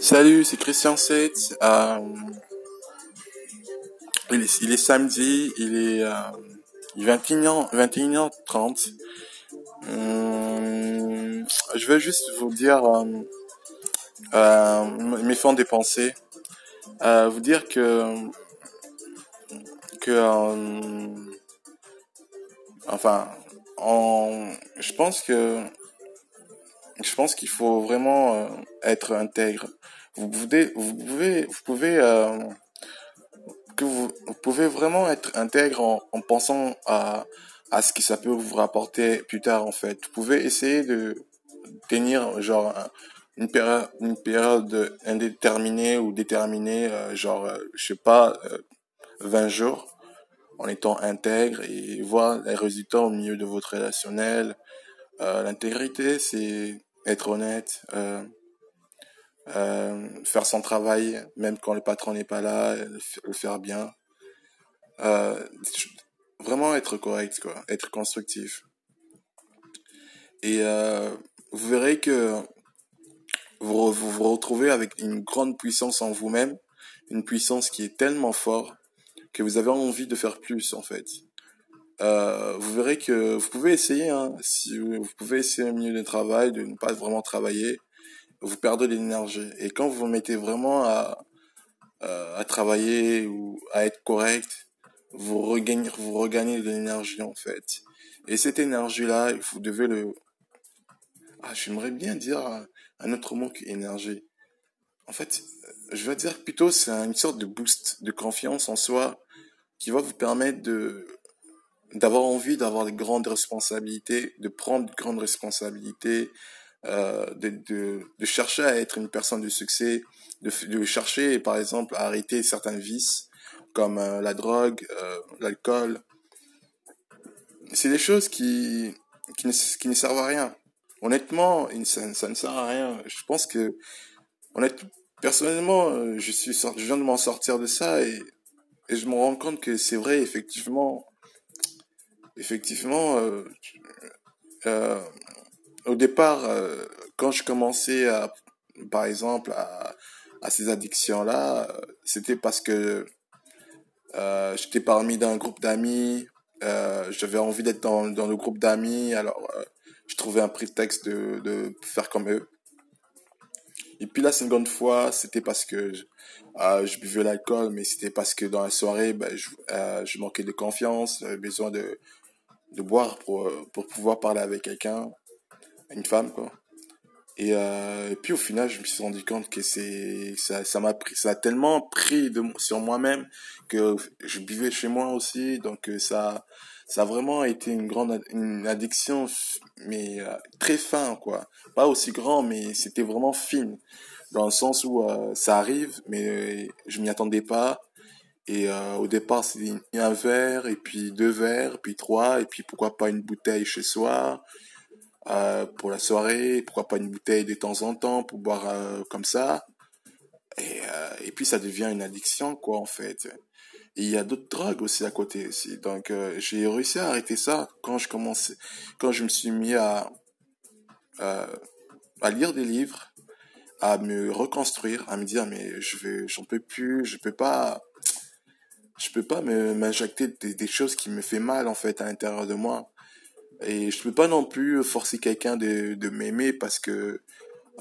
Salut, c'est Christian 7. Euh, il, est, samedi, il est euh, 21h, 21h30. Hum, je vais juste vous dire euh, euh, mes fonds des pensées. Euh, vous dire que que euh, enfin en, je pense que je pense qu'il faut vraiment euh, être intègre. Vous pouvez, vous pouvez, euh, que vous, pouvez vraiment être intègre en, en, pensant à, à ce que ça peut vous rapporter plus tard en fait. Vous pouvez essayer de tenir genre une période, une période indéterminée ou déterminée, euh, genre euh, je sais pas, 20 euh, jours en étant intègre et voir les résultats au milieu de votre relationnel. L'intégrité, c'est être honnête, euh, euh, faire son travail, même quand le patron n'est pas là, le faire bien. Euh, vraiment être correct, quoi, être constructif. Et vous verrez que vous vous retrouvez avec une grande puissance en vous-même, une puissance qui est tellement forte que vous avez envie de faire plus, en fait. Euh, vous verrez que vous pouvez essayer, hein, si vous, vous, pouvez essayer au milieu de travail de ne pas vraiment travailler, vous perdez de l'énergie. Et quand vous vous mettez vraiment à, à travailler ou à être correct, vous regagnez, vous regagnez de l'énergie en fait. Et cette énergie-là, vous devez le... Ah, j'aimerais bien dire un autre mot qu'énergie. En fait, je vais dire plutôt c'est une sorte de boost de confiance en soi qui va vous permettre de d'avoir envie d'avoir de grandes responsabilités, de prendre de grandes responsabilités, euh, de, de, chercher à être une personne de succès, de, chercher par exemple à arrêter certains vices comme euh, la drogue, euh, l'alcool. C'est des choses qui, qui, ne, servent à rien. Honnêtement, ça, ça ne sert à rien. Je pense que, honnêtement, personnellement, je, suis, je viens de m'en sortir de ça et, et je me rends compte que c'est vrai, effectivement, effectivement, euh, euh, au départ, euh, quand je commençais à, par exemple, à, à ces addictions-là, c'était parce que j'étais parmi d'un groupe d'amis, j'avais envie d'être dans, dans le groupe d'amis, alors je trouvais un prétexte de, de faire comme eux. Et puis la seconde fois, c'était parce que je, buvais l'alcool, mais c'était parce que dans la soirée, ben, je, je manquais de confiance, j'avais besoin de, de boire pour, pour pouvoir parler avec quelqu'un, une femme, quoi. Et, euh, et puis au final, je me suis rendu compte que ça, m'a ça a tellement pris de sur moi-même que je buvais chez moi aussi, donc euh, ça, ça a vraiment été une grande une addiction, mais euh, très fin quoi, pas aussi grand, mais c'était vraiment fine dans le sens où euh, ça arrive, mais je m'y attendais pas. Et euh, au départ, c'était un verre, et puis deux verres, puis trois, et puis pourquoi pas une bouteille chez soi euh, pour la soirée, pourquoi pas une bouteille de temps en temps pour boire euh, comme ça. Et, et puis ça devient une addiction, quoi, en fait. Il y a d'autres drogues aussi à côté aussi. Donc j'ai réussi à arrêter ça quand je commençais, quand je me suis mis à, à lire des livres, à me reconstruire, à me dire mais je j'en peux plus, je peux pas je peux pas m'injecter des, choses qui me fait mal en fait à l'intérieur de moi. Et je peux pas non plus forcer quelqu'un de, de m'aimer parce que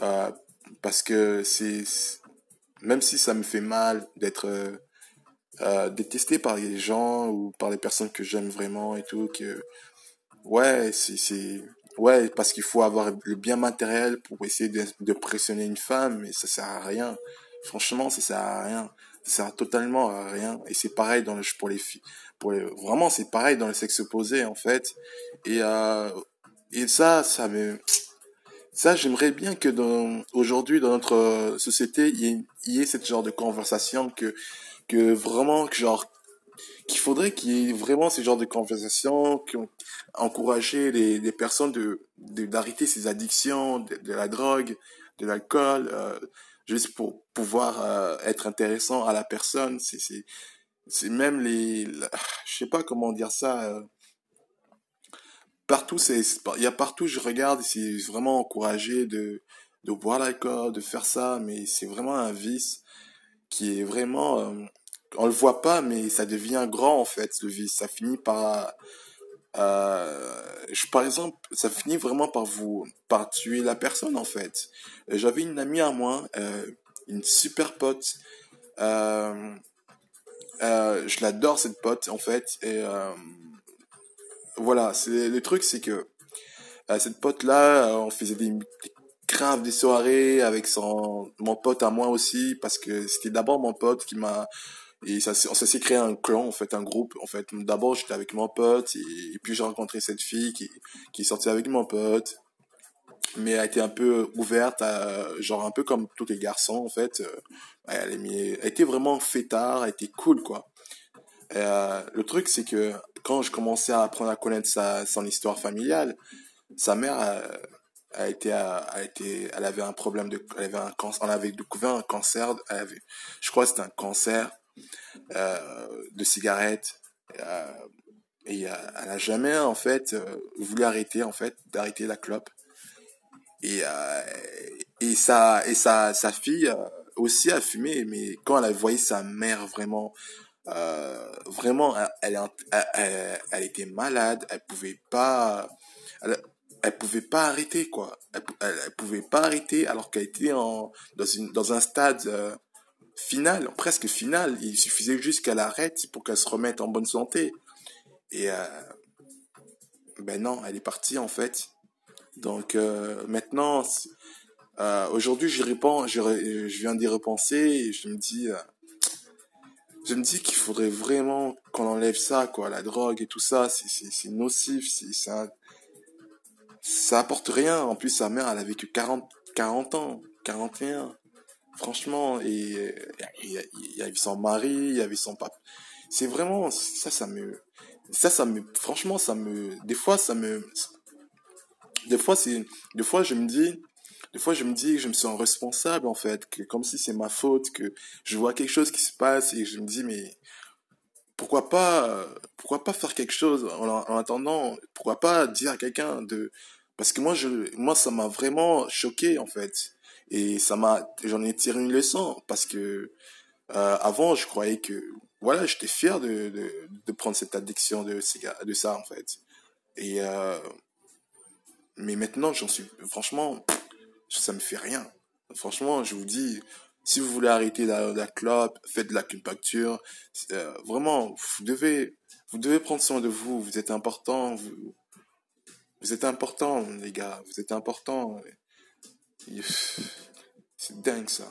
euh, parce que c'est même si ça me fait mal d'être euh, euh, détesté par les gens ou par les personnes que j'aime vraiment et tout que ouais c'est ouais parce qu'il faut avoir le bien matériel pour essayer de, de pressionner une femme mais ça sert à rien franchement ça sert à rien ça sert totalement à rien. Et c'est pareil dans le, pour les filles. Pour vraiment, c'est pareil dans le sexe opposé, en fait. Et, euh, et ça, ça me, ça, j'aimerais bien que dans, aujourd'hui, dans notre société, il y ait, il genre de conversation que, que vraiment, que genre, qu'il faudrait qu'il y ait vraiment ce genre de conversation, qui ont encouragé les, les personnes d'arrêter ces addictions, de, de, la drogue, de l'alcool, euh, juste pour pouvoir euh, être intéressant à la personne. C'est, c'est, c'est même les, je sais pas comment dire ça. Euh, partout, c'est, il y a partout, je regarde, c'est vraiment encouragé de, de boire l'alcool, de faire ça, mais c'est vraiment un vice qui est vraiment, euh, on le voit pas, mais ça devient grand en fait, le vice. Ça finit par, euh, par exemple, ça finit vraiment par vous, par tuer la personne en fait. J'avais une amie à moi, euh, une super pote. Euh, euh, je l'adore cette pote en fait et euh, voilà le truc c'est que euh, cette pote là on faisait des, graves des soirées avec son mon pote à moi aussi parce que c'était d'abord mon pote qui m'a et ça s'est créé un clan en fait un groupe. En fait d'abord j'étais avec mon pote et, puis j'ai rencontré cette fille qui qui avec mon pote. Mais elle a été un peu ouverte à, genre un peu comme tous les garçons en fait. Elle, elle était vraiment fêtard elle était cool quoi. Euh, le truc c'est que quand je commençais à apprendre à connaître sa son histoire familiale sa mère a, a été a, été elle avait un problème de elle avait un cancer on avait découvert un cancer elle avait je crois que c'était un cancer euh, de cigarette euh, et euh, elle a jamais en fait euh, voulu arrêter en fait d'arrêter la clope. Et euh, et sa et sa sa fille euh, aussi a fumé mais quand elle a voyé sa mère vraiment euh, vraiment elle, elle, était malade elle pouvait pas elle, pouvait pas arrêter quoi. Elle, elle, pouvait pas arrêter alors qu'elle était en dans dans un stade euh, final presque final il suffisait juste qu'elle arrête pour qu'elle se remette en bonne santé et euh, ben non elle est partie en fait donc euh, maintenant, euh, aujourd'hui, réponds, je, je viens d'y repenser et je me dis, je me dis qu'il faudrait vraiment qu'on enlève ça, quoi, la drogue et tout ça, c'est nocif, c'est ça, ça apporte rien. En plus, sa mère, elle a vécu 40, 40 ans, 41. Franchement, et il y, avait son mari, il y avait son papa. C'est vraiment, ça, ça me, ça, ça me, franchement, ça me, des fois, ça me, des fois c'est des fois je me dis des fois je me dis que je me sens responsable en fait que comme si c'est ma faute que je vois quelque chose qui se passe et je me dis mais pourquoi pas pourquoi pas faire quelque chose en, en attendant? Pourquoi pas dire à quelqu'un de parce que moi je moi ça m'a vraiment choqué en fait et ça m'a j'en ai tiré une leçon parce que euh, avant je croyais que voilà j'étais fier de, de prendre cette addiction de de ça en fait et euh, mais maintenant, j'en suis, franchement, ça me fait rien. Franchement, je vous dis, si vous voulez arrêter la, la clope, faites de l'acupuncture. Euh, vraiment, vous devez, vous devez prendre soin de vous. Vous êtes important. Vous, vous êtes important, les gars. Vous êtes important. C'est dingue, ça.